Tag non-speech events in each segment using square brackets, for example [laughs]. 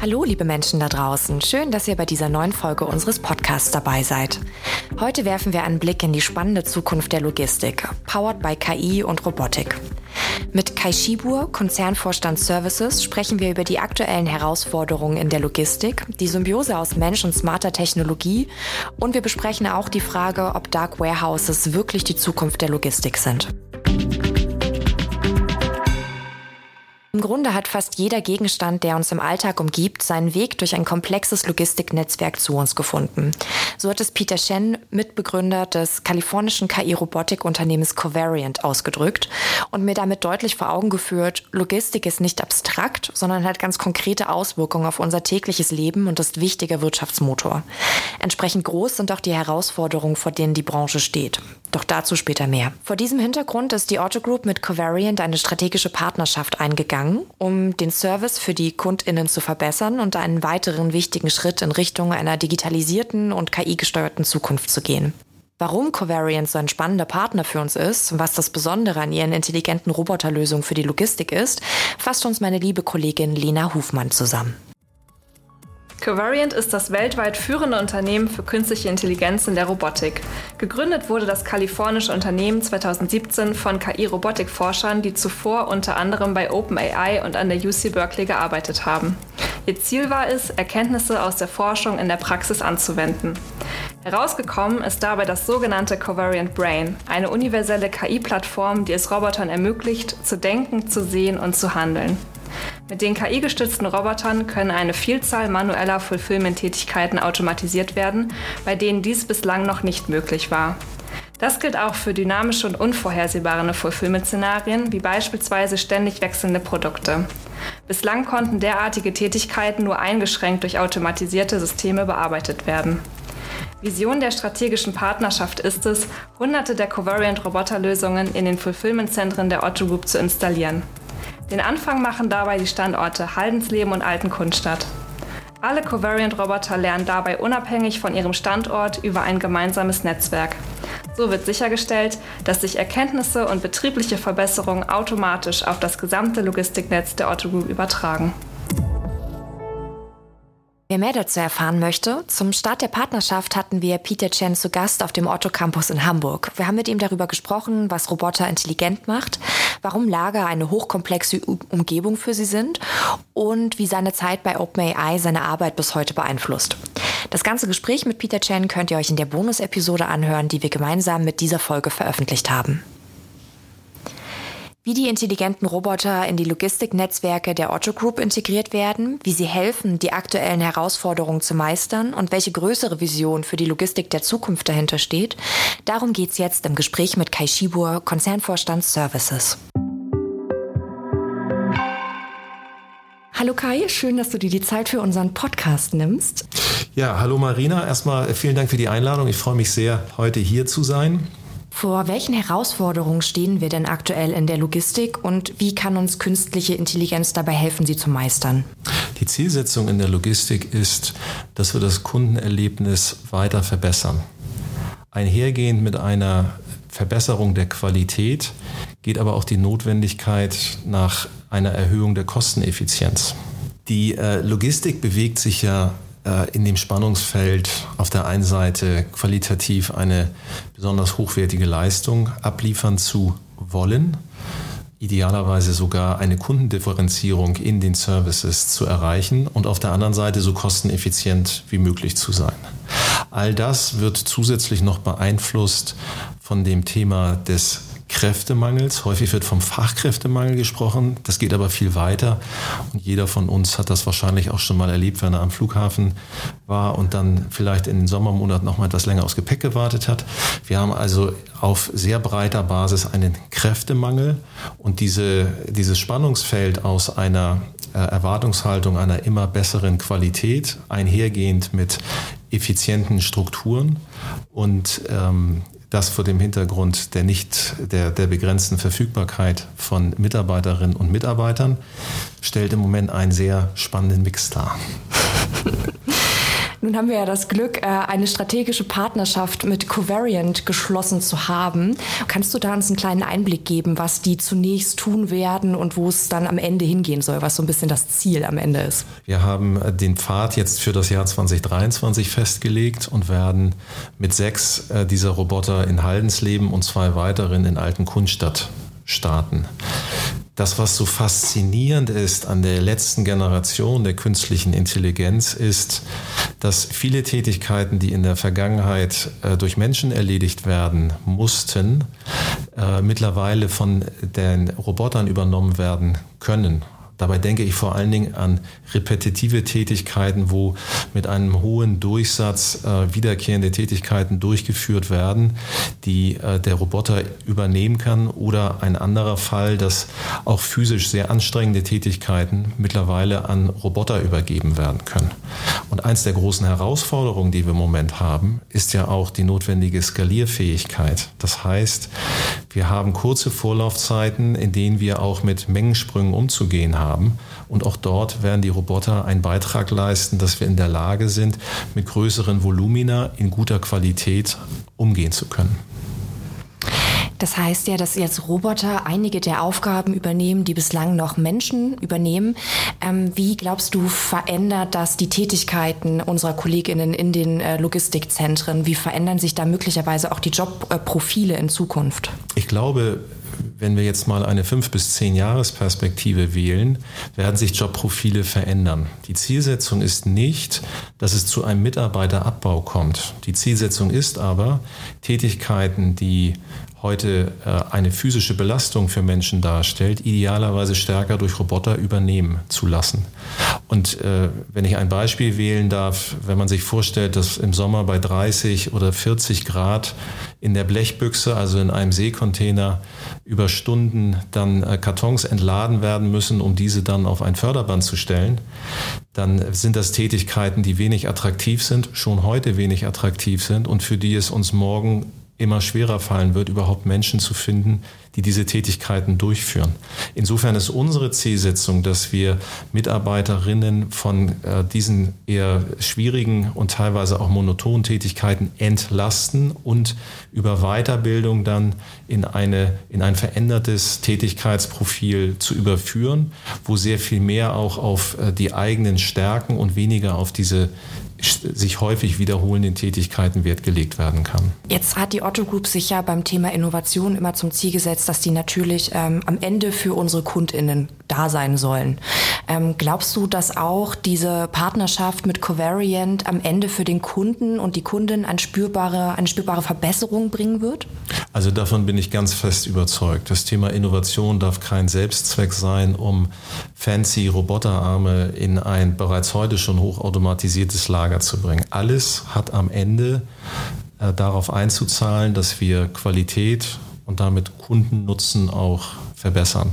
Hallo, liebe Menschen da draußen. Schön, dass ihr bei dieser neuen Folge unseres Podcasts dabei seid. Heute werfen wir einen Blick in die spannende Zukunft der Logistik, powered by KI und Robotik. Mit Kai Schibur, Konzernvorstand Services, sprechen wir über die aktuellen Herausforderungen in der Logistik, die Symbiose aus Mensch und smarter Technologie und wir besprechen auch die Frage, ob Dark Warehouses wirklich die Zukunft der Logistik sind. Im Grunde hat fast jeder Gegenstand, der uns im Alltag umgibt, seinen Weg durch ein komplexes Logistiknetzwerk zu uns gefunden. So hat es Peter Shen, Mitbegründer des kalifornischen KI-Robotikunternehmens Covariant, ausgedrückt und mir damit deutlich vor Augen geführt, Logistik ist nicht abstrakt, sondern hat ganz konkrete Auswirkungen auf unser tägliches Leben und ist wichtiger Wirtschaftsmotor. Entsprechend groß sind auch die Herausforderungen, vor denen die Branche steht. Doch dazu später mehr. Vor diesem Hintergrund ist die Otto Group mit Covariant eine strategische Partnerschaft eingegangen, um den Service für die KundInnen zu verbessern und einen weiteren wichtigen Schritt in Richtung einer digitalisierten und KI-gesteuerten Zukunft zu gehen. Warum Covariant so ein spannender Partner für uns ist und was das Besondere an ihren intelligenten Roboterlösungen für die Logistik ist, fasst uns meine liebe Kollegin Lena Hufmann zusammen. Covariant ist das weltweit führende Unternehmen für künstliche Intelligenz in der Robotik. Gegründet wurde das kalifornische Unternehmen 2017 von KI-Robotikforschern, die zuvor unter anderem bei OpenAI und an der UC Berkeley gearbeitet haben. Ihr Ziel war es, Erkenntnisse aus der Forschung in der Praxis anzuwenden. Herausgekommen ist dabei das sogenannte Covariant Brain, eine universelle KI-Plattform, die es Robotern ermöglicht, zu denken, zu sehen und zu handeln. Mit den KI-gestützten Robotern können eine Vielzahl manueller Fulfillment-Tätigkeiten automatisiert werden, bei denen dies bislang noch nicht möglich war. Das gilt auch für dynamische und unvorhersehbare Fulfillment-Szenarien, wie beispielsweise ständig wechselnde Produkte. Bislang konnten derartige Tätigkeiten nur eingeschränkt durch automatisierte Systeme bearbeitet werden. Vision der strategischen Partnerschaft ist es, hunderte der Covariant-Roboterlösungen in den Fulfillment-Zentren der Otto Group zu installieren. Den Anfang machen dabei die Standorte Haldensleben und Altenkundstadt. Alle Covariant-Roboter lernen dabei unabhängig von ihrem Standort über ein gemeinsames Netzwerk. So wird sichergestellt, dass sich Erkenntnisse und betriebliche Verbesserungen automatisch auf das gesamte Logistiknetz der Otto Group übertragen. Wer mehr dazu erfahren möchte, zum Start der Partnerschaft hatten wir Peter Chen zu Gast auf dem Otto Campus in Hamburg. Wir haben mit ihm darüber gesprochen, was Roboter intelligent macht, warum Lager eine hochkomplexe Umgebung für sie sind und wie seine Zeit bei OpenAI seine Arbeit bis heute beeinflusst. Das ganze Gespräch mit Peter Chen könnt ihr euch in der Bonus-Episode anhören, die wir gemeinsam mit dieser Folge veröffentlicht haben. Wie die intelligenten Roboter in die Logistiknetzwerke der Otto Group integriert werden, wie sie helfen, die aktuellen Herausforderungen zu meistern und welche größere Vision für die Logistik der Zukunft dahinter steht, darum geht es jetzt im Gespräch mit Kai Schibur, Konzernvorstand Services. Hallo Kai, schön, dass du dir die Zeit für unseren Podcast nimmst. Ja, hallo Marina. Erstmal vielen Dank für die Einladung. Ich freue mich sehr, heute hier zu sein. Vor welchen Herausforderungen stehen wir denn aktuell in der Logistik und wie kann uns künstliche Intelligenz dabei helfen, sie zu meistern? Die Zielsetzung in der Logistik ist, dass wir das Kundenerlebnis weiter verbessern. Einhergehend mit einer Verbesserung der Qualität geht aber auch die Notwendigkeit nach einer Erhöhung der Kosteneffizienz. Die äh, Logistik bewegt sich ja äh, in dem Spannungsfeld auf der einen Seite qualitativ eine besonders hochwertige Leistung abliefern zu wollen, idealerweise sogar eine Kundendifferenzierung in den Services zu erreichen und auf der anderen Seite so kosteneffizient wie möglich zu sein. All das wird zusätzlich noch beeinflusst von dem Thema des Kräftemangels. Häufig wird vom Fachkräftemangel gesprochen. Das geht aber viel weiter. Und jeder von uns hat das wahrscheinlich auch schon mal erlebt, wenn er am Flughafen war und dann vielleicht in den Sommermonaten noch mal etwas länger aufs Gepäck gewartet hat. Wir haben also auf sehr breiter Basis einen Kräftemangel und diese, dieses Spannungsfeld aus einer Erwartungshaltung einer immer besseren Qualität einhergehend mit effizienten Strukturen und ähm, das vor dem Hintergrund der nicht der, der begrenzten Verfügbarkeit von Mitarbeiterinnen und Mitarbeitern stellt im Moment einen sehr spannenden Mix dar. [laughs] Nun haben wir ja das Glück, äh, eine strategische Partnerschaft mit Covariant geschlossen zu haben. Kannst du da uns einen kleinen Einblick geben, was die zunächst tun werden und wo es dann am Ende hingehen soll, was so ein bisschen das Ziel am Ende ist? Wir haben äh, den Pfad jetzt für das Jahr 2023 festgelegt und werden mit sechs äh, dieser Roboter in Haldensleben und zwei weiteren in Altenkunstadt starten. Das, was so faszinierend ist an der letzten Generation der künstlichen Intelligenz, ist, dass viele Tätigkeiten, die in der Vergangenheit äh, durch Menschen erledigt werden mussten, äh, mittlerweile von den Robotern übernommen werden können. Dabei denke ich vor allen Dingen an repetitive Tätigkeiten, wo mit einem hohen Durchsatz äh, wiederkehrende Tätigkeiten durchgeführt werden, die äh, der Roboter übernehmen kann. Oder ein anderer Fall, dass auch physisch sehr anstrengende Tätigkeiten mittlerweile an Roboter übergeben werden können. Und eins der großen Herausforderungen, die wir im Moment haben, ist ja auch die notwendige Skalierfähigkeit. Das heißt, wir haben kurze Vorlaufzeiten, in denen wir auch mit Mengensprüngen umzugehen haben haben. Und auch dort werden die Roboter einen Beitrag leisten, dass wir in der Lage sind, mit größeren Volumina in guter Qualität umgehen zu können. Das heißt ja, dass jetzt Roboter einige der Aufgaben übernehmen, die bislang noch Menschen übernehmen. Ähm, wie glaubst du, verändert das die Tätigkeiten unserer Kolleginnen in den äh, Logistikzentren? Wie verändern sich da möglicherweise auch die Jobprofile in Zukunft? Ich glaube, wenn wir jetzt mal eine fünf bis zehn Jahresperspektive wählen, werden sich Jobprofile verändern. Die Zielsetzung ist nicht, dass es zu einem Mitarbeiterabbau kommt. Die Zielsetzung ist aber, Tätigkeiten, die heute äh, eine physische Belastung für Menschen darstellt, idealerweise stärker durch Roboter übernehmen zu lassen. Und äh, wenn ich ein Beispiel wählen darf, wenn man sich vorstellt, dass im Sommer bei 30 oder 40 Grad in der Blechbüchse, also in einem Seekontainer, über Stunden dann äh, Kartons entladen werden müssen, um diese dann auf ein Förderband zu stellen, dann sind das Tätigkeiten, die wenig attraktiv sind, schon heute wenig attraktiv sind und für die es uns morgen immer schwerer fallen wird, überhaupt Menschen zu finden, die diese Tätigkeiten durchführen. Insofern ist unsere Zielsetzung, dass wir Mitarbeiterinnen von äh, diesen eher schwierigen und teilweise auch monotonen Tätigkeiten entlasten und über Weiterbildung dann in, eine, in ein verändertes Tätigkeitsprofil zu überführen, wo sehr viel mehr auch auf äh, die eigenen Stärken und weniger auf diese sich häufig wiederholenden Tätigkeiten Wert gelegt werden kann. Jetzt hat die Otto Group sich ja beim Thema Innovation immer zum Ziel gesetzt, dass die natürlich ähm, am Ende für unsere KundInnen da sein sollen. Ähm, glaubst du, dass auch diese Partnerschaft mit Covariant am Ende für den Kunden und die Kundin eine spürbare, eine spürbare Verbesserung bringen wird? Also davon bin ich ganz fest überzeugt. Das Thema Innovation darf kein Selbstzweck sein, um fancy Roboterarme in ein bereits heute schon hochautomatisiertes Lager zu bringen. Alles hat am Ende äh, darauf einzuzahlen, dass wir Qualität und damit Kundennutzen auch verbessern.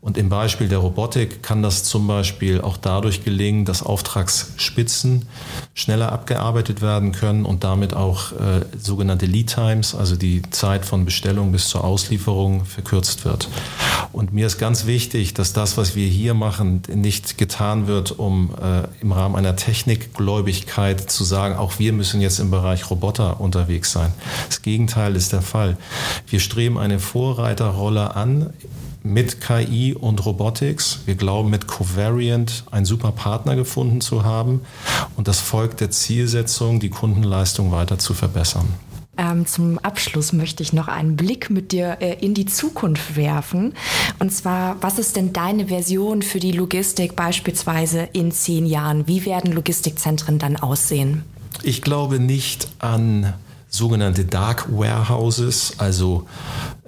Und im Beispiel der Robotik kann das zum Beispiel auch dadurch gelingen, dass Auftragsspitzen schneller abgearbeitet werden können und damit auch äh, sogenannte Lead Times, also die Zeit von Bestellung bis zur Auslieferung, verkürzt wird. Und mir ist ganz wichtig, dass das, was wir hier machen, nicht getan wird, um äh, im Rahmen einer Technikgläubigkeit zu sagen, auch wir müssen jetzt im Bereich Roboter unterwegs sein. Das Gegenteil ist der Fall. Wir streben eine Vorreiterrolle an mit KI und Robotics. Wir glauben, mit Covariant einen super Partner gefunden zu haben. Und das folgt der Zielsetzung, die Kundenleistung weiter zu verbessern. Ähm, zum Abschluss möchte ich noch einen Blick mit dir äh, in die Zukunft werfen. Und zwar, was ist denn deine Version für die Logistik beispielsweise in zehn Jahren? Wie werden Logistikzentren dann aussehen? Ich glaube nicht an sogenannte Dark Warehouses, also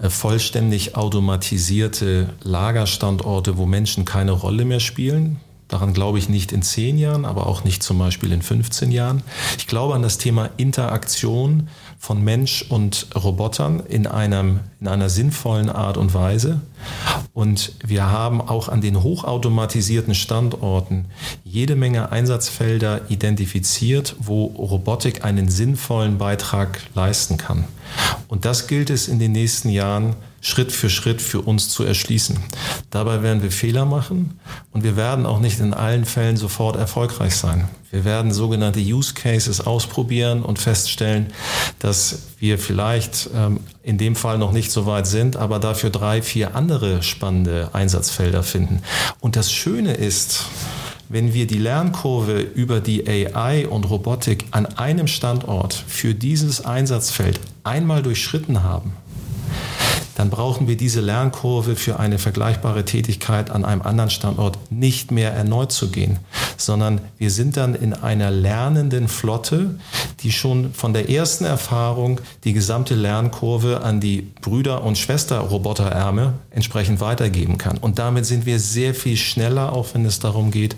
äh, vollständig automatisierte Lagerstandorte, wo Menschen keine Rolle mehr spielen. Daran glaube ich nicht in zehn Jahren, aber auch nicht zum Beispiel in 15 Jahren. Ich glaube an das Thema Interaktion von Mensch und Robotern in, einem, in einer sinnvollen Art und Weise. Und wir haben auch an den hochautomatisierten Standorten jede Menge Einsatzfelder identifiziert, wo Robotik einen sinnvollen Beitrag leisten kann. Und das gilt es in den nächsten Jahren Schritt für Schritt für uns zu erschließen. Dabei werden wir Fehler machen und wir werden auch nicht in allen Fällen sofort erfolgreich sein. Wir werden sogenannte Use Cases ausprobieren und feststellen, dass wir vielleicht ähm, in dem Fall noch nicht so weit sind, aber dafür drei, vier andere spannende Einsatzfelder finden. Und das Schöne ist, wenn wir die Lernkurve über die AI und Robotik an einem Standort für dieses Einsatzfeld einmal durchschritten haben, dann brauchen wir diese Lernkurve für eine vergleichbare Tätigkeit an einem anderen Standort nicht mehr erneut zu gehen, sondern wir sind dann in einer lernenden Flotte, die schon von der ersten Erfahrung die gesamte Lernkurve an die Brüder- und Schwester-Roboterärme entsprechend weitergeben kann. Und damit sind wir sehr viel schneller, auch wenn es darum geht,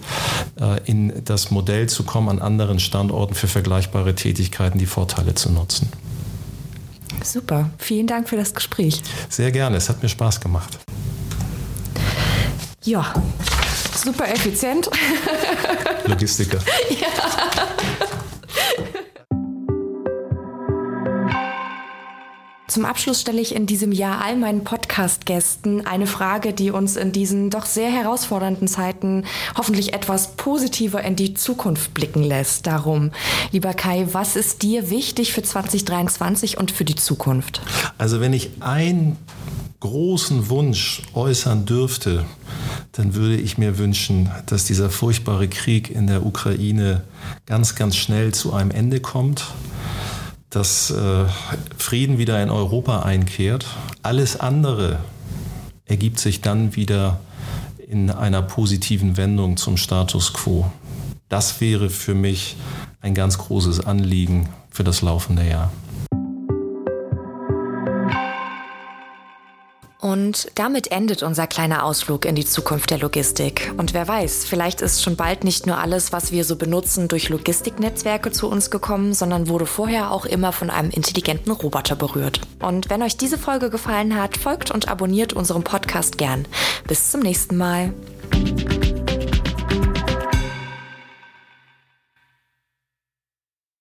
äh, in das Modell zu kommen, an anderen Standorten für vergleichbare Tätigkeiten die Vorteile zu nutzen. Super, vielen Dank für das Gespräch. Sehr gerne, es hat mir Spaß gemacht. Ja, super effizient. Logistiker. [laughs] ja. Zum Abschluss stelle ich in diesem Jahr all meinen Podcast-Gästen eine Frage, die uns in diesen doch sehr herausfordernden Zeiten hoffentlich etwas positiver in die Zukunft blicken lässt. Darum, lieber Kai, was ist dir wichtig für 2023 und für die Zukunft? Also wenn ich einen großen Wunsch äußern dürfte, dann würde ich mir wünschen, dass dieser furchtbare Krieg in der Ukraine ganz, ganz schnell zu einem Ende kommt dass äh, Frieden wieder in Europa einkehrt. Alles andere ergibt sich dann wieder in einer positiven Wendung zum Status quo. Das wäre für mich ein ganz großes Anliegen für das laufende Jahr. Und damit endet unser kleiner Ausflug in die Zukunft der Logistik. Und wer weiß, vielleicht ist schon bald nicht nur alles, was wir so benutzen, durch Logistiknetzwerke zu uns gekommen, sondern wurde vorher auch immer von einem intelligenten Roboter berührt. Und wenn euch diese Folge gefallen hat, folgt und abonniert unserem Podcast gern. Bis zum nächsten Mal.